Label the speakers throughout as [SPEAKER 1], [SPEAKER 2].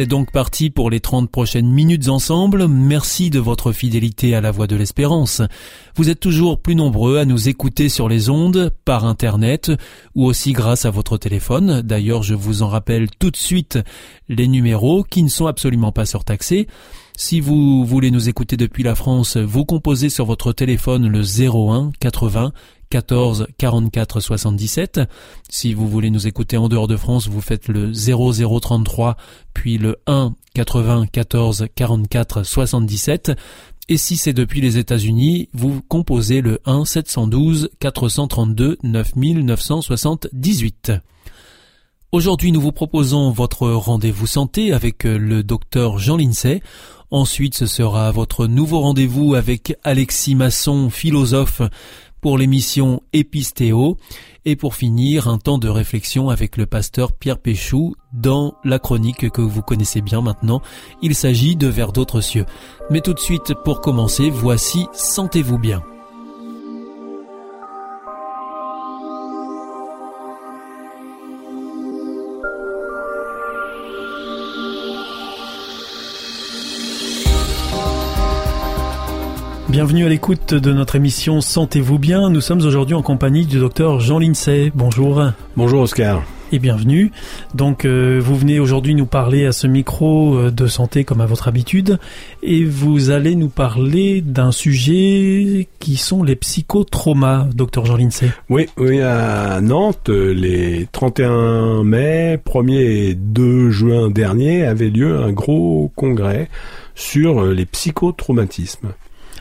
[SPEAKER 1] C'est donc parti pour les 30 prochaines minutes ensemble. Merci de votre fidélité à la voix de l'espérance. Vous êtes toujours plus nombreux à nous écouter sur les ondes, par Internet, ou aussi grâce à votre téléphone. D'ailleurs, je vous en rappelle tout de suite les numéros qui ne sont absolument pas surtaxés. Si vous voulez nous écouter depuis la France, vous composez sur votre téléphone le 01 80 14 44 77. Si vous voulez nous écouter en dehors de France, vous faites le 0033 puis le 1 80 14 44 77. Et si c'est depuis les États-Unis, vous composez le 1 712 432 9978. Aujourd'hui, nous vous proposons votre rendez-vous santé avec le docteur Jean Lincey. Ensuite, ce sera votre nouveau rendez-vous avec Alexis Masson, philosophe pour l'émission Épistéo et pour finir un temps de réflexion avec le pasteur Pierre Péchou dans la chronique que vous connaissez bien maintenant. Il s'agit de Vers d'autres cieux. Mais tout de suite, pour commencer, voici Sentez-vous bien. Bienvenue à l'écoute de notre émission Sentez-vous bien. Nous sommes aujourd'hui en compagnie du docteur Jean Lincey. Bonjour.
[SPEAKER 2] Bonjour Oscar.
[SPEAKER 1] Et bienvenue. Donc euh, vous venez aujourd'hui nous parler à ce micro euh, de santé comme à votre habitude et vous allez nous parler d'un sujet qui sont les psychotraumas, docteur Jean Lincey.
[SPEAKER 2] Oui, oui, à Nantes, les 31 mai, 1er et 2 juin dernier avait lieu un gros congrès sur les psychotraumatismes.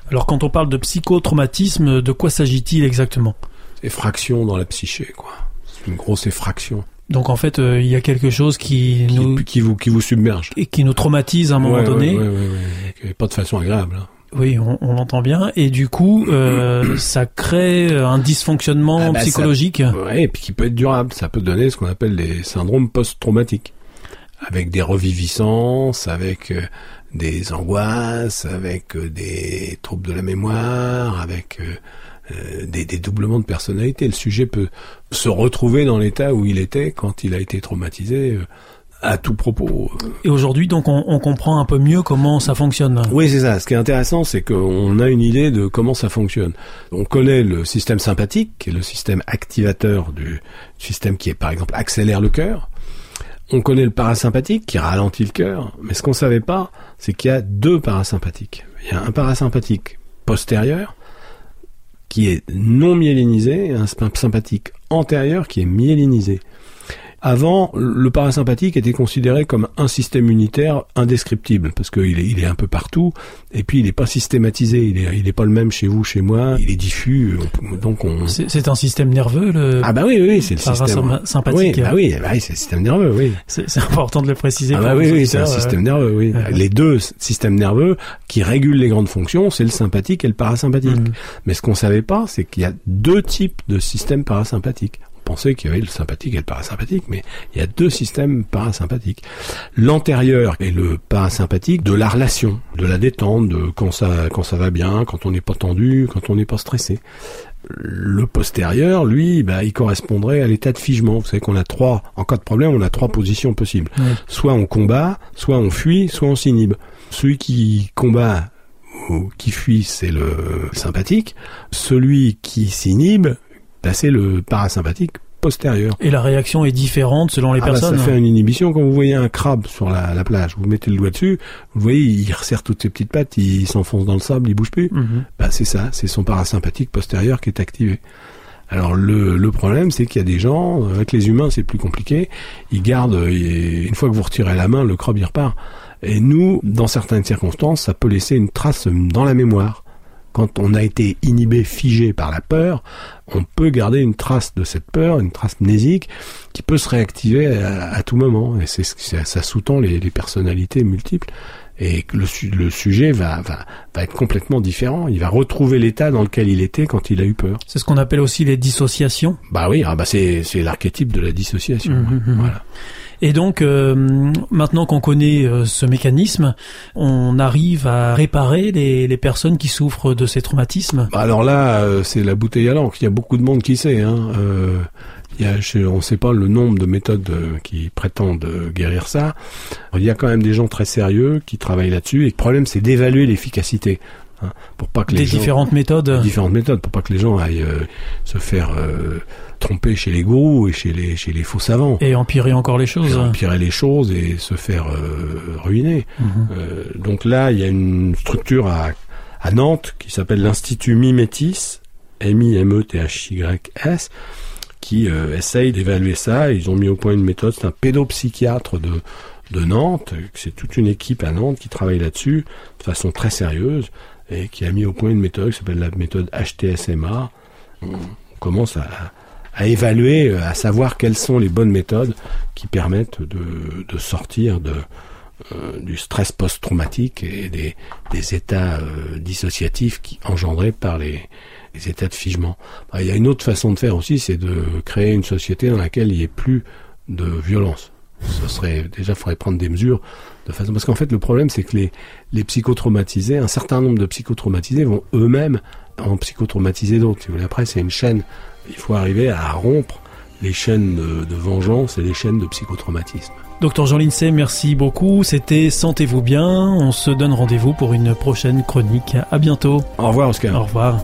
[SPEAKER 1] Alors quand on parle de psychotraumatisme, de quoi s'agit-il exactement?
[SPEAKER 2] Effraction dans la psyché, quoi. C'est une grosse effraction.
[SPEAKER 1] Donc en fait, euh, il y a quelque chose qui, nous
[SPEAKER 2] qui vous qui vous submerge
[SPEAKER 1] et qui nous traumatise à un moment donné.
[SPEAKER 2] Ouais, ouais, pas de façon agréable. Hein.
[SPEAKER 1] Oui, on, on l'entend bien. Et du coup, euh, ça crée un dysfonctionnement ah bah psychologique.
[SPEAKER 2] Oui, et puis qui peut être durable. Ça peut donner ce qu'on appelle des syndromes post-traumatiques, avec des reviviscences, avec euh, des angoisses, avec euh, des troubles de la mémoire, avec euh, des, des, doublements de personnalité. Le sujet peut se retrouver dans l'état où il était quand il a été traumatisé. à tout propos.
[SPEAKER 1] Et aujourd'hui, donc, on, on, comprend un peu mieux comment ça fonctionne.
[SPEAKER 2] Oui, c'est ça. Ce qui est intéressant, c'est qu'on a une idée de comment ça fonctionne. On connaît le système sympathique, qui est le système activateur du système qui est, par exemple, accélère le cœur. On connaît le parasympathique qui ralentit le cœur, mais ce qu'on savait pas, c'est qu'il y a deux parasympathiques. Il y a un parasympathique postérieur qui est non myélinisé et un sympathique antérieur qui est myélinisé. Avant, le parasympathique était considéré comme un système unitaire indescriptible, parce qu'il est, il est un peu partout, et puis il n'est pas systématisé, il est, il est pas le même chez vous, chez moi, il est diffus, donc on...
[SPEAKER 1] C'est un système nerveux, le...
[SPEAKER 2] Ah bah oui, oui, c'est le système...
[SPEAKER 1] sympathique.
[SPEAKER 2] Oui, bah oui, bah oui c'est le système nerveux, oui.
[SPEAKER 1] C'est important de le préciser.
[SPEAKER 2] Ah bah oui, oui, c'est un système nerveux, oui. Les deux systèmes nerveux qui régulent les grandes fonctions, c'est le sympathique et le parasympathique. Mm. Mais ce qu'on savait pas, c'est qu'il y a deux types de systèmes parasympathiques pensait qu'il y avait le sympathique et le parasympathique, mais il y a deux systèmes parasympathiques. L'antérieur est le parasympathique de la relation, de la détente, de quand ça, quand ça va bien, quand on n'est pas tendu, quand on n'est pas stressé. Le postérieur, lui, bah, il correspondrait à l'état de figement. Vous savez qu'on a trois, en cas de problème, on a trois positions possibles. Soit on combat, soit on fuit, soit on s'inhibe. Celui qui combat ou qui fuit, c'est le sympathique. Celui qui s'inhibe, c'est le parasympathique postérieur.
[SPEAKER 1] Et la réaction est différente selon les
[SPEAKER 2] ah
[SPEAKER 1] personnes.
[SPEAKER 2] Bah ça fait une inhibition. Quand vous voyez un crabe sur la, plage, vous mettez le doigt dessus, vous voyez, il resserre toutes ses petites pattes, il s'enfonce dans le sable, il bouge plus. Mhm. bah, c'est ça, c'est son parasympathique postérieur qui est activé. Alors le, le problème, c'est qu'il y a des gens, avec les humains, c'est plus compliqué. Ils gardent, une fois que vous retirez la main, le crabe il repart. Et nous, dans certaines circonstances, ça peut laisser une trace dans la mémoire quand on a été inhibé, figé par la peur, on peut garder une trace de cette peur, une trace mnésique, qui peut se réactiver à, tout moment. Et c'est ça, sous-tend les, personnalités multiples. et le, le sujet va, va, va être complètement différent. Il va retrouver l'état dans lequel il était quand il a eu peur.
[SPEAKER 1] C'est ce qu'on appelle aussi les dissociations.
[SPEAKER 2] Bah oui, ah bah c'est c'est l'archétype de la dissociation. Mmh, mmh, mmh. Voilà.
[SPEAKER 1] Et donc, euh, maintenant qu'on connaît euh, ce mécanisme, on arrive à réparer les, personnes qui souffrent de ces traumatismes.
[SPEAKER 2] Bah alors là, euh, c'est la bouteille à l'encre. Il y a beaucoup de monde qui sait. Hein. On ne sait pas le nombre de méthodes qui prétendent guérir ça. Il y a quand même des gens très sérieux qui travaillent là-dessus. Et le problème, c'est d'évaluer l'efficacité. Hein, pour pas que les
[SPEAKER 1] des différentes méthodes.
[SPEAKER 2] Différentes méthodes pour pas que les gens aillent se faire tromper chez les gourous et chez les chez les faux savants.
[SPEAKER 1] Et empirer encore les choses.
[SPEAKER 2] empirer les choses et se faire euh, ruiner. Mhm. Euh, donc là, il y a une structure à, à Nantes qui s'appelle l'Institut Mimétis, M-I-M-E-T-H-Y-S, qui euh, essaye d'évaluer ça. Ils ont mis au point une méthode, c'est un pédopsychiatre de de Nantes, c'est toute une équipe à Nantes qui travaille là-dessus de façon très sérieuse et qui a mis au point une méthode qui s'appelle la méthode HTSMA. On commence à, évaluer, euh, à savoir quelles sont les bonnes méthodes qui permettent de, sortir euh, du stress post-traumatique et des, états euh, dissociatifs engendrés par les, les états de figement. Bah, il y a une autre façon de faire aussi, c'est de créer une société dans laquelle il n'y ait plus de violence. Ce serait déjà, il faudrait prendre des mesures de façon parce qu'en fait, le problème, c'est que les, les psychotraumatisés, un certain nombre de psychotraumatisés vont eux-mêmes en psychotraumatiser d'autres. Si vous après, c'est une chaîne il faut arriver à rompre les chaînes de, vengeance et les chaînes de psychotraumatisme.
[SPEAKER 1] Docteur Jean Lincey, merci beaucoup. C'était Sentez-vous bien. On se donne rendez-vous pour une prochaine chronique. À bientôt.
[SPEAKER 2] Au revoir, Oscar.
[SPEAKER 1] Au revoir.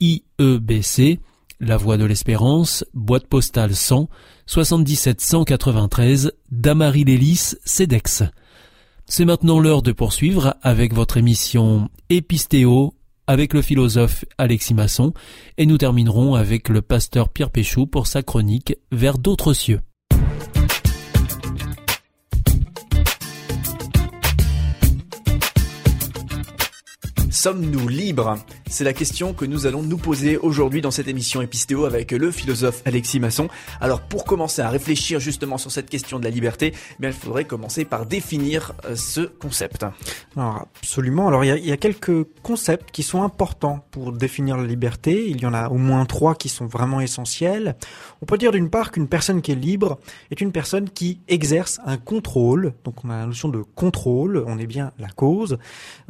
[SPEAKER 1] IEBC, La Voie de l'Espérance, boîte postale 100, 77 193, Damary Lélis, CEDEX. C'est maintenant l'heure de poursuivre avec votre émission Épistéo avec le philosophe Alexis Masson et nous terminerons avec le pasteur Pierre Péchou pour sa chronique Vers d'autres cieux.
[SPEAKER 3] Sommes-nous libres? C'est la question que nous allons nous poser aujourd'hui dans cette émission Épistéo avec le philosophe Alexis Masson. Alors pour commencer à réfléchir justement sur cette question de la liberté, eh il faudrait commencer par définir euh, ce concept.
[SPEAKER 4] Alors absolument. Alors il y, a, quelques concepts qui sont importants pour définir la liberté. Il y en a au moins trois qui sont vraiment essentiels. On peut dire d'une part qu'une personne qui est libre est une personne qui exerce un contrôle. Donc on a la notion de contrôle, on est bien la cause.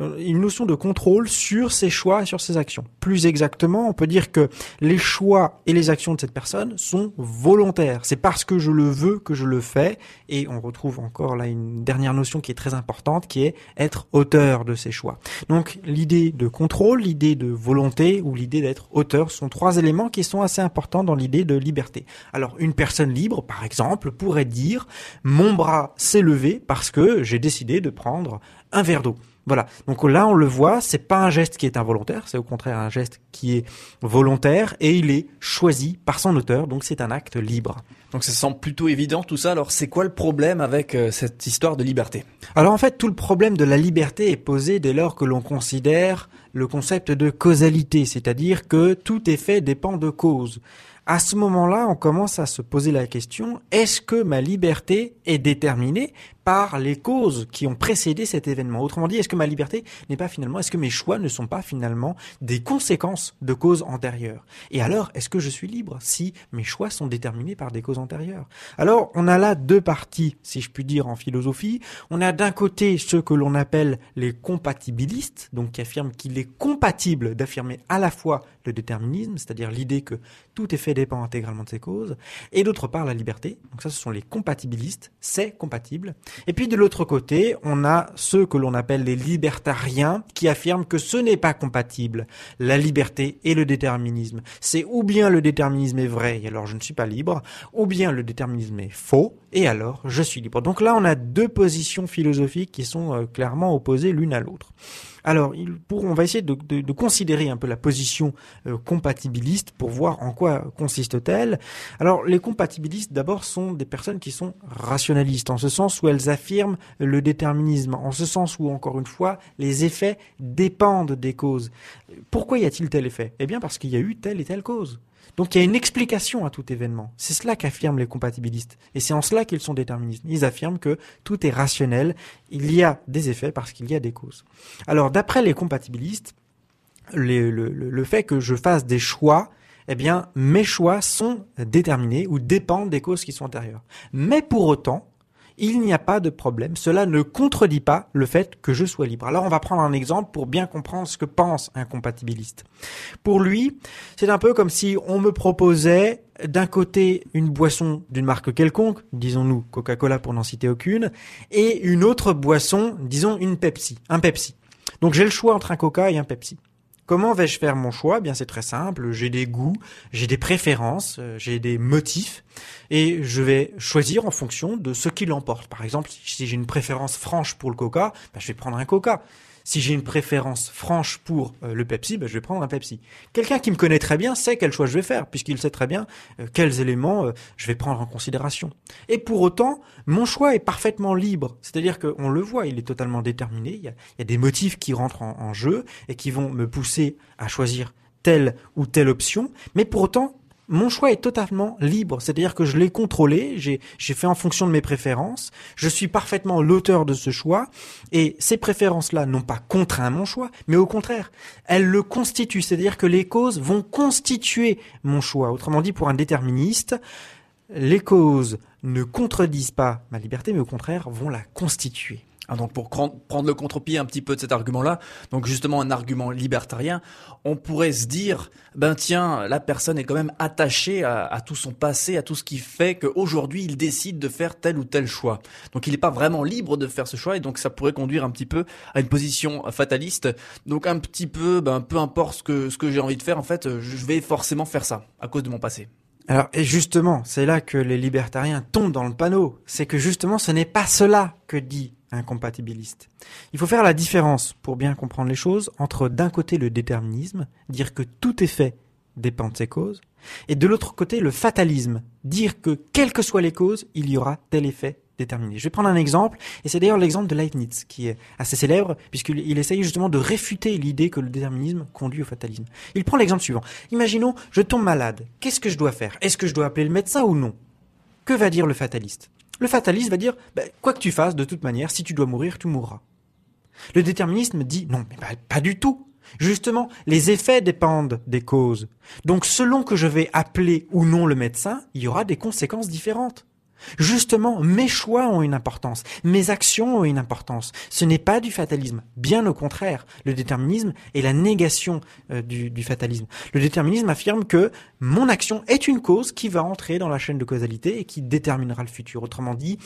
[SPEAKER 4] Euh, une notion de contrôle sur ses choix sur ses actions. Plus exactement, on peut dire que les choix et les actions de cette personne sont volontaires. C'est parce que je le veux que je le fais. Et on retrouve encore là une dernière notion qui est très importante, qui est être auteur de ses choix. Donc l'idée de contrôle, l'idée de volonté ou l'idée d'être auteur sont trois éléments qui sont assez importants dans l'idée de liberté. Alors une personne libre, par exemple, pourrait dire mon bras s'est levé parce que j'ai décidé de prendre un verre d'eau. Voilà. Donc là, on le voit, c'est pas un geste qui est involontaire, c'est au contraire un geste qui est volontaire et il est choisi par son auteur, donc c'est un acte libre.
[SPEAKER 3] Donc ça semble plutôt évident tout ça. Alors c'est quoi le problème avec euh, cette histoire de liberté?
[SPEAKER 4] Alors en fait, tout le problème de la liberté est posé dès lors que l'on considère le concept de causalité, c'est-à-dire que tout effet dépend de cause. À ce moment-là, on commence à se poser la question, est-ce que ma liberté est déterminée par les causes qui ont précédé cet événement? Autrement dit, est-ce que ma liberté n'est pas finalement, est-ce que mes choix ne sont pas finalement des conséquences de causes antérieures? Et alors, est-ce que je suis libre si mes choix sont déterminés par des causes antérieures? Alors, on a là deux parties, si je puis dire, en philosophie. On a d'un côté ceux que l'on appelle les compatibilistes, donc qui affirment qu'il est compatible d'affirmer à la fois le déterminisme, c'est-à-dire l'idée que tout effet dépend intégralement de ses causes, et d'autre part la liberté. Donc ça, ce sont les compatibilistes, c'est compatible. Et puis de l'autre côté, on a ceux que l'on appelle les libertariens qui affirment que ce n'est pas compatible, la liberté et le déterminisme. C'est ou bien le déterminisme est vrai et alors je ne suis pas libre, ou bien le déterminisme est faux et alors je suis libre. Donc là, on a deux positions philosophiques qui sont euh, clairement opposées l'une à l'autre. Alors, on va essayer de, considérer un peu la position euh, compatibiliste pour voir en quoi consiste-t-elle. Alors, les compatibilistes, d'abord, sont des personnes qui sont rationalistes, en ce sens où elles affirment le déterminisme, en ce sens où, encore une fois, les effets dépendent des causes. Pourquoi y a-t-il tel effet? Eh bien, parce qu'il y a eu telle et telle cause. Donc il y a une explication à tout événement. C'est cela qu'affirment les compatibilistes. Et c'est en cela qu'ils sont déterministes. Ils affirment que tout est rationnel, il y a des effets parce qu'il y a des causes. Alors d'après les compatibilistes, le, le, fait que je fasse des choix, eh bien mes choix sont déterminés ou dépendent des causes qui sont antérieures. Mais pour autant, il n'y a pas de problème. Cela ne contredit pas le fait que je sois libre. Alors on va prendre un exemple pour bien comprendre ce que pense un compatibiliste. Pour lui, c'est un peu comme si on me proposait d'un côté une boisson d'une marque quelconque, disons-nous Coca-Cola pour n'en citer aucune, et une autre boisson, disons une Pepsi, un Pepsi. Donc j'ai le choix entre un Coca et un Pepsi. Comment vais-je faire mon choix? Eh Bien, c'est très simple. J'ai des goûts, j'ai des préférences, euh, j'ai des motifs, et je vais choisir en fonction de ce qui l'emporte. Par exemple, si j'ai une préférence franche pour le Coca, ben, je vais prendre un Coca. Si j'ai une préférence franche pour euh, le Pepsi, ben, je vais prendre un Pepsi. Quelqu'un qui me connaît très bien sait quel choix je vais faire, puisqu'il sait très bien euh, quels éléments euh, je vais prendre en considération. Et pour autant, mon choix est parfaitement libre. C'est-à-dire qu'on le voit, il est totalement déterminé. Il y a, des motifs qui rentrent en jeu et qui vont me pousser à choisir telle ou telle option. Mais pour autant, mon choix est totalement libre, c'est-à-dire que je l'ai contrôlé, j'ai fait en fonction de mes préférences, je suis parfaitement l'auteur de ce choix, et ces préférences-là n'ont pas contraint mon choix, mais au contraire, elles le constituent, c'est-à-dire que les causes vont constituer mon choix. Autrement dit, pour un déterministe, les causes ne contredisent pas ma liberté, mais au contraire vont la constituer.
[SPEAKER 3] Ah, donc pour prendre le contre-pied un petit peu de cet argument-là, donc justement un argument libertarien, on pourrait se dire, ben tiens, la personne est quand même attachée à, tout son passé, à tout ce qui fait qu'aujourd'hui il décide de faire tel ou tel choix. Donc il n'est pas vraiment libre de faire ce choix et donc ça pourrait conduire un petit peu à une position fataliste. Donc un petit peu, ben peu importe ce que ce que j'ai envie de faire, en fait, je vais forcément faire ça à cause de mon passé.
[SPEAKER 4] Alors, et justement, c'est là que les libertariens tombent dans le panneau. C'est que justement, ce n'est pas cela que dit incompatibiliste. Il faut faire la différence, pour bien comprendre les choses, entre d'un côté le déterminisme, dire que tout effet dépend de ses causes, et de l'autre côté le fatalisme, dire que quelles que soient les causes, il y aura tel effet déterminé. Je vais prendre un exemple, et c'est d'ailleurs l'exemple de Leibniz, qui est assez célèbre, puisqu'il essaye justement de réfuter l'idée que le déterminisme conduit au fatalisme. Il prend l'exemple suivant. Imaginons, je tombe malade. Qu'est-ce que je dois faire? Est-ce que je dois appeler le médecin ou non? Que va dire le fataliste? Le fataliste va dire, ben, quoi que tu fasses, de toute manière, si tu dois mourir, tu mourras. Le déterminisme dit, non, mais pas du tout. Justement, les effets dépendent des causes. Donc, selon que je vais appeler ou non le médecin, il y aura des conséquences différentes. Justement, mes choix ont une importance, mes actions ont une importance. Ce n'est pas du fatalisme, bien au contraire. Le déterminisme est la négation euh, du, du, fatalisme. Le déterminisme affirme que mon action est une cause qui va entrer dans la chaîne de causalité et qui déterminera le futur. Autrement dit,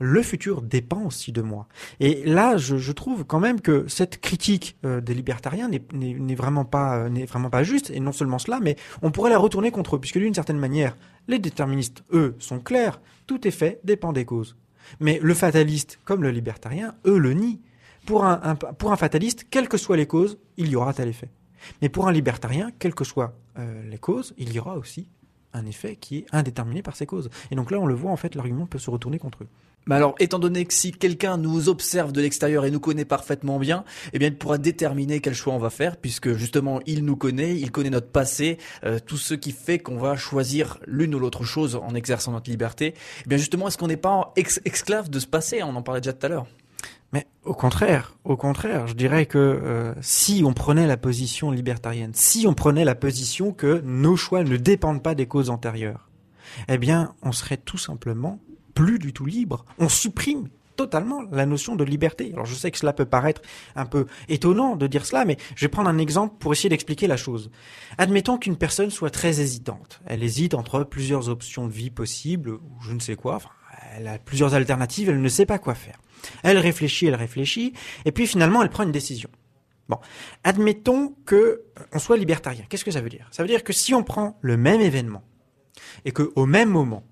[SPEAKER 4] le futur dépend aussi de moi. Et là, je, trouve quand même que cette critique euh, des libertariens n'est vraiment pas euh, n'est vraiment pas juste. Et non seulement cela, mais on pourrait la retourner contre eux, puisque d'une certaine manière, les déterministes, eux, sont clairs. Tout effet dépend des causes. Mais le fataliste, comme le libertarien, eux le nient. Pour un, pour un fataliste, quelles que soient les causes, il y aura tel effet. Mais pour un libertarien, quelles que soient euh, les causes, il y aura aussi un effet qui est indéterminé par ces causes. Et donc là, on le voit, en fait, l'argument peut se retourner contre eux.
[SPEAKER 3] Mais alors, étant donné que si quelqu'un nous observe de l'extérieur et nous connaît parfaitement bien, eh bien, il pourra déterminer quel choix on va faire, puisque justement, il nous connaît, il connaît notre passé, euh, tout ce qui fait qu'on va choisir l'une ou l'autre chose en exerçant notre liberté. Eh bien, justement, est-ce qu'on n'est pas esclave de ce passé? On en parlait déjà tout à l'heure.
[SPEAKER 4] Mais au contraire, au contraire, je dirais que euh, si on prenait la position libertarienne, si on prenait la position que nos choix ne dépendent pas des causes antérieures, eh bien, on serait tout simplement plus du tout libre. On supprime totalement la notion de liberté. Alors je sais que cela peut paraître un peu étonnant de dire cela, mais je vais prendre un exemple pour essayer d'expliquer la chose. Admettons qu'une personne soit très hésitante. Elle hésite entre plusieurs options de vie possibles, ou je ne sais quoi, elle a plusieurs alternatives, elle ne sait pas quoi faire. Elle réfléchit, elle réfléchit, et puis finalement elle prend une décision. Bon, admettons que on soit libertarien. Qu'est-ce que ça veut dire? Ça veut dire que si on prend le même événement et que au même moment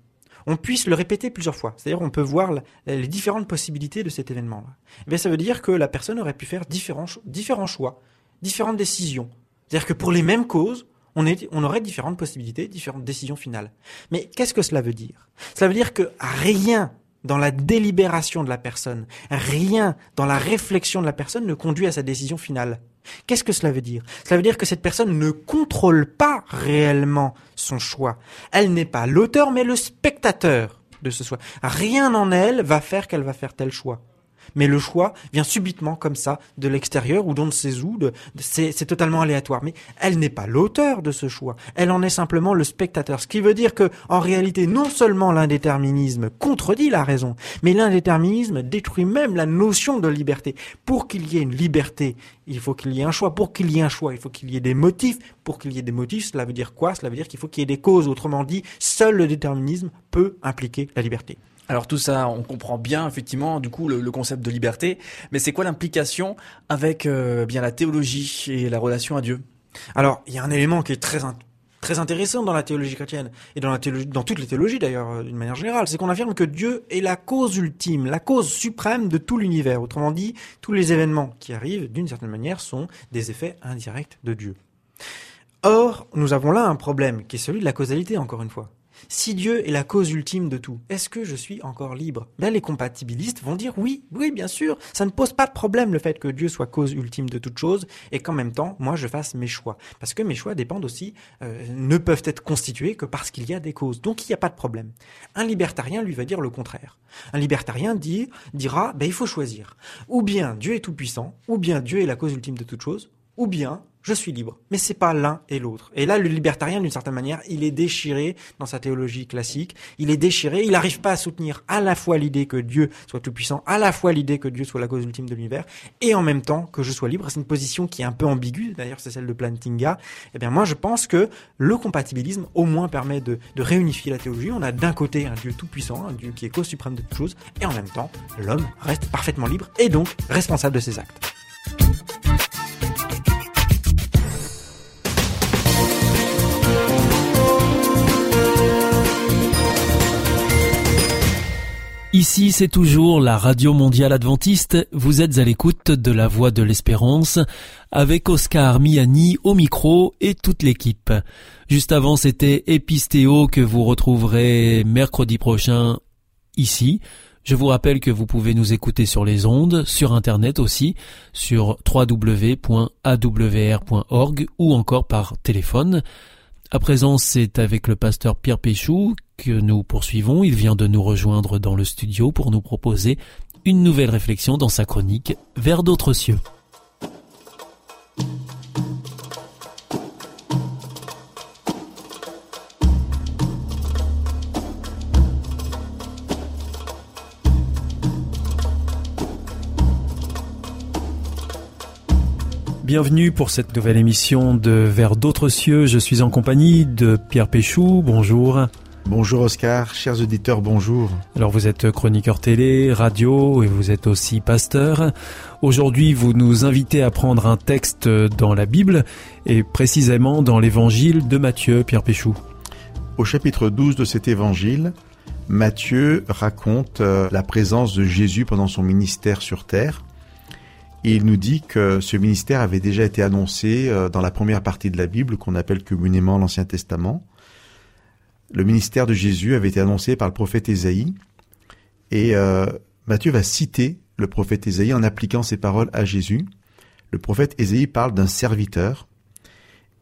[SPEAKER 4] on puisse le répéter plusieurs fois. C'est-à-dire on peut voir les différentes possibilités de cet événement-là. Eh ça veut dire que la personne aurait pu faire différents, différents choix, différentes décisions. C'est-à-dire que pour les mêmes causes, on, est, on aurait différentes possibilités, différentes décisions finales. Mais qu'est-ce que cela veut dire? Cela veut dire que rien dans la délibération de la personne, rien dans la réflexion de la personne ne conduit à sa décision finale. Qu'est-ce que cela veut dire? Cela veut dire que cette personne ne contrôle pas réellement son choix. Elle n'est pas l'auteur, mais le spectateur de ce choix. Rien en elle va faire qu'elle va faire tel choix mais le choix vient subitement comme ça de l'extérieur ou d'on ne sait où, c'est totalement aléatoire. Mais elle n'est pas l'auteur de ce choix, elle en est simplement le spectateur. Ce qui veut dire que, en réalité, non seulement l'indéterminisme contredit la raison, mais l'indéterminisme détruit même la notion de liberté. Pour qu'il y ait une liberté, il faut qu'il y ait un choix. Pour qu'il y ait un choix, il faut qu'il y ait des motifs. Pour qu'il y ait des motifs, cela veut dire quoi? Cela veut dire qu'il faut qu'il y ait des causes. Autrement dit, seul le déterminisme peut impliquer la liberté.
[SPEAKER 3] Alors tout ça, on comprend bien effectivement du coup le, concept de liberté, mais c'est quoi l'implication avec euh, bien la théologie et la relation à Dieu?
[SPEAKER 4] Alors il y a un élément qui est très très intéressant dans la théologie chrétienne et dans la théologie, dans toutes les théologies d'ailleurs euh, d'une manière générale, c'est qu'on affirme que Dieu est la cause ultime, la cause suprême de tout l'univers. Autrement dit, tous les événements qui arrivent d'une certaine manière sont des effets indirects de Dieu. Or, nous avons là un problème qui est celui de la causalité encore une fois. Si Dieu est la cause ultime de tout, est-ce que je suis encore libre? Ben les compatibilistes vont dire oui, oui bien sûr, ça ne pose pas de problème le fait que Dieu soit cause ultime de toute chose et qu'en même temps moi je fasse mes choix, parce que mes choix dépendent aussi, euh, ne peuvent être constitués que parce qu'il y a des causes, donc il n'y a pas de problème. Un libertarien lui va dire le contraire. Un libertarien dira ben il faut choisir, ou bien Dieu est tout puissant, ou bien Dieu est la cause ultime de toute chose, ou bien je suis libre. Mais c'est pas l'un et l'autre. Et là, le libertarien, d'une certaine manière, il est déchiré dans sa théologie classique. Il est déchiré. Il n'arrive pas à soutenir à la fois l'idée que Dieu soit tout puissant, à la fois l'idée que Dieu soit la cause ultime de l'univers, et en même temps que je sois libre. C'est une position qui est un peu ambiguë. D'ailleurs, c'est celle de Plantinga. Eh bien, moi, je pense que le compatibilisme, au moins, permet de, de réunifier la théologie. On a d'un côté un Dieu tout puissant, un Dieu qui est cause suprême de toute chose, et en même temps, l'homme reste parfaitement libre et donc responsable de ses actes.
[SPEAKER 1] Ici, c'est toujours la Radio Mondiale Adventiste. Vous êtes à l'écoute de la Voix de l'Espérance avec Oscar Miani au micro et toute l'équipe. Juste avant, c'était Epistéo que vous retrouverez mercredi prochain ici. Je vous rappelle que vous pouvez nous écouter sur les ondes, sur Internet aussi, sur www.awr.org ou encore par téléphone. À présent, c'est avec le pasteur Pierre Péchou que nous poursuivons. Il vient de nous rejoindre dans le studio pour nous proposer une nouvelle réflexion dans sa chronique Vers d'autres cieux. Bienvenue pour cette nouvelle émission de Vers d'autres cieux. Je suis en compagnie de Pierre Péchou. Bonjour.
[SPEAKER 5] Bonjour Oscar, chers auditeurs, bonjour.
[SPEAKER 1] Alors vous êtes chroniqueur télé, radio et vous êtes aussi pasteur. Aujourd'hui vous nous invitez à prendre un texte dans la Bible et précisément dans l'évangile de Matthieu, Pierre Péchou.
[SPEAKER 5] Au chapitre 12 de cet évangile, Matthieu raconte euh, la présence de Jésus pendant son ministère sur terre il nous dit que ce ministère avait déjà été annoncé euh, dans la première partie de la Bible qu'on appelle communément l'Ancien Testament. Le ministère de Jésus avait été annoncé par le prophète Ésaïe Et euh, Matthieu va citer le prophète Ésaïe en appliquant ces paroles à Jésus. Le prophète Ésaïe parle d'un serviteur.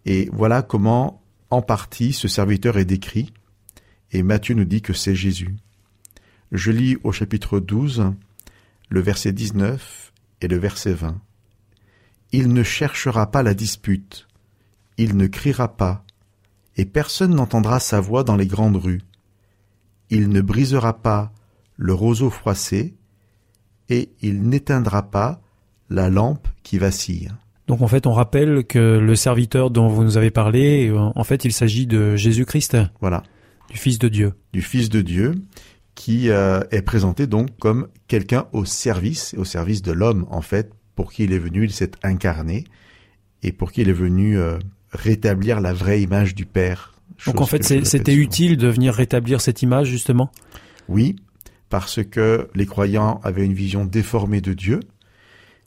[SPEAKER 5] Et voilà comment, en partie, ce serviteur est décrit. Et Matthieu nous dit que c'est Jésus. Je lis au chapitre 12, le verset 19 et le verset 20. Il ne cherchera pas la dispute, il ne criera pas, et personne n'entendra sa voix dans les grandes rues. Il ne brisera pas le roseau froissé, et il n'éteindra pas la lampe qui vacille.
[SPEAKER 1] Donc en fait, on rappelle que le serviteur dont vous nous avez parlé, en fait, il s'agit de Jésus-Christ.
[SPEAKER 5] Voilà.
[SPEAKER 1] Du Fils de Dieu.
[SPEAKER 5] Du Fils de Dieu, qui euh, est présenté donc comme quelqu'un au service, au service de l'homme en fait, pour qui il est venu, il s'est incarné, et pour qui il est venu euh, rétablir la vraie image du Père.
[SPEAKER 1] Donc en fait, c'était utile de venir rétablir cette image justement?
[SPEAKER 5] Oui, parce que les croyants avaient une vision déformée de Dieu.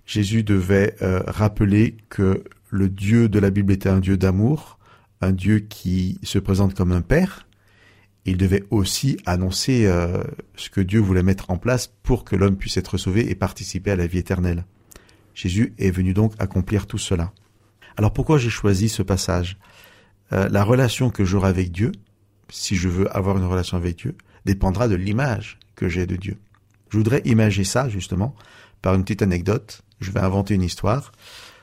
[SPEAKER 5] Jésus devait euh, rappeler que le Dieu de la Bible était un Dieu d'amour, un Dieu qui se présente comme un Père, il devait aussi annoncer euh, ce que Dieu voulait mettre en place pour que l'homme puisse être sauvé et participer à la vie éternelle. Jésus est venu donc accomplir tout cela. Alors pourquoi j'ai choisi ce passage? Euh, La relation que j'aurai avec Dieu, si je veux avoir une relation avec Dieu, dépendra de l'image que j'ai de Dieu. Je voudrais imager ça justement par une petite anecdote. Je vais inventer une histoire.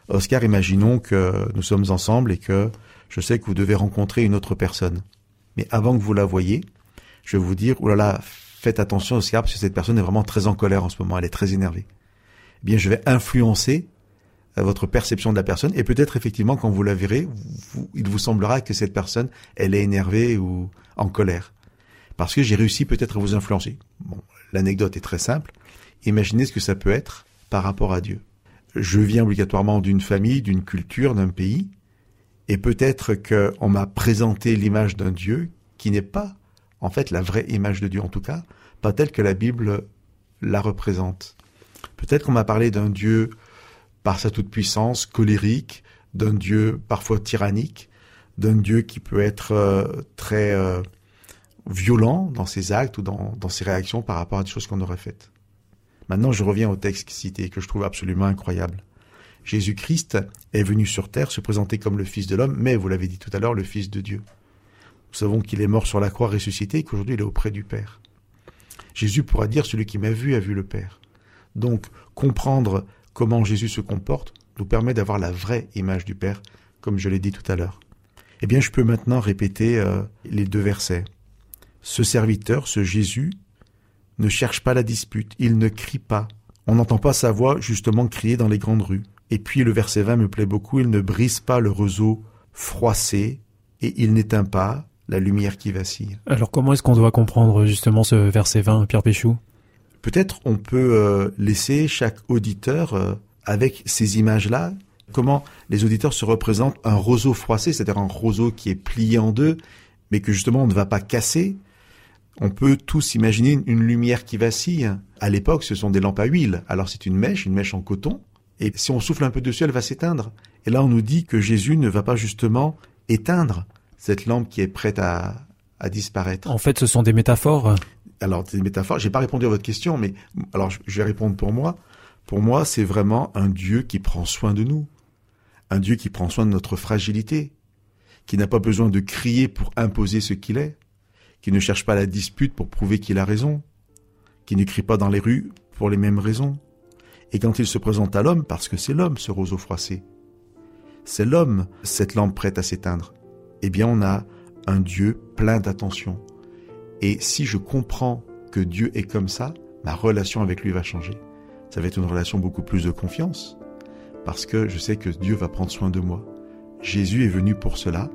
[SPEAKER 5] Oscar, imaginons que nous sommes ensemble et que je sais que vous devez rencontrer une autre personne. Mais avant que vous la voyez, je vais vous dire, oh là là, faites attention Oscar, parce que cette personne est vraiment très en colère en ce moment, elle est très énervée. Eh bien, je vais influencer euh, votre perception de la personne, et peut-être effectivement, quand vous la verrez, il vous semblera que cette personne, elle est énervée ou en colère. Parce que j'ai réussi peut-être à vous influencer. Bon, l'anecdote est très simple. Imaginez ce que ça peut être par rapport à Dieu. Je viens obligatoirement d'une famille, d'une culture, d'un pays, et peut-être qu'on m'a présenté l'image d'un Dieu qui n'est pas, en fait, la vraie image de Dieu, en tout cas, pas telle que la Bible la représente. Peut-être qu'on m'a parlé d'un Dieu par sa toute-puissance, colérique, d'un Dieu parfois tyrannique, d'un Dieu qui peut être euh, très euh, violent dans ses actes ou dans, dans, ses réactions par rapport à des choses qu'on aurait faites. Maintenant, je reviens au texte cité que je trouve absolument incroyable. Jésus-Christ est venu sur terre se présenter comme le Fils de l'homme, mais vous l'avez dit tout à l'heure, le Fils de Dieu. Nous savons qu'il est mort sur la croix ressuscité et qu'aujourd'hui il est auprès du Père. Jésus pourra dire celui qui m'a vu a vu le Père. Donc comprendre comment Jésus se comporte nous permet d'avoir la vraie image du Père, comme je l'ai dit tout à l'heure. Eh bien, je peux maintenant répéter euh, les deux versets. Ce serviteur, ce Jésus, ne cherche pas la dispute, il ne crie pas. On n'entend pas sa voix justement crier dans les grandes rues. Et puis le verset 20 me plaît beaucoup, il ne brise pas le roseau froissé et il n'éteint pas la lumière qui vacille.
[SPEAKER 1] Alors comment est-ce qu'on doit comprendre justement ce verset 20, Pierre Péchou?
[SPEAKER 5] Peut-être on peut euh, laisser chaque auditeur euh, avec ces images-là, comment les auditeurs se représentent un roseau froissé, c'est-à-dire un roseau qui est plié en deux, mais que justement on ne va pas casser. On peut tous imaginer une lumière qui vacille. À l'époque, ce sont des lampes à huile. Alors c'est une mèche, une mèche en coton, et si on souffle un peu dessus, elle va s'éteindre. Et là, on nous dit que Jésus ne va pas justement éteindre cette lampe qui est prête à, disparaître.
[SPEAKER 1] En fait, ce sont des métaphores.
[SPEAKER 5] Alors, des métaphores. J'ai pas répondu à votre question, mais alors je vais répondre pour moi. Pour moi, c'est vraiment un Dieu qui prend soin de nous, un Dieu qui prend soin de notre fragilité, qui n'a pas besoin de crier pour imposer ce qu'il est, qui ne cherche pas la dispute pour prouver qu'il a raison, qui ne crie pas dans les rues pour les mêmes raisons, et quand il se présente à l'homme, parce que c'est l'homme ce roseau froissé, c'est l'homme cette lampe prête à s'éteindre, eh bien on a un Dieu plein d'attention. Et si je comprends que Dieu est comme ça, ma relation avec lui va changer. Ça va être une relation beaucoup plus de confiance, parce que je sais que Dieu va prendre soin de moi. Jésus est venu pour cela,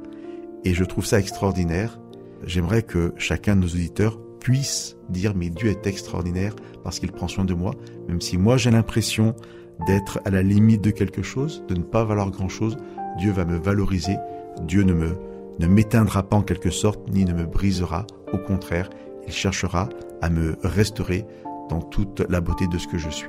[SPEAKER 5] et je trouve ça extraordinaire. J'aimerais que chacun de nos auditeurs puisse dire mais Dieu est extraordinaire parce qu'il prend soin de moi, même si moi j'ai l'impression d'être à la limite de quelque chose, de ne pas valoir grand-chose, Dieu va me valoriser, Dieu ne me ne m'éteindra pas en quelque sorte, ni ne me brisera, au contraire, il cherchera à me restaurer dans toute la beauté de ce que je suis.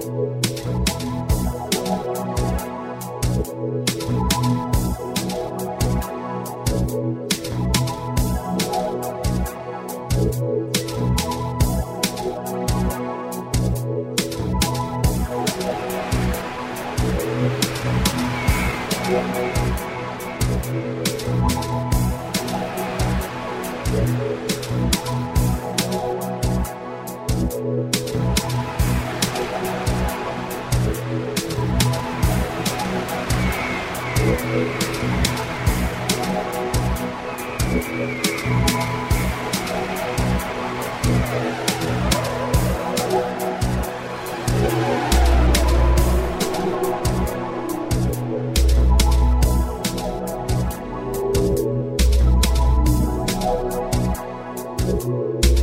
[SPEAKER 6] Thank you. Música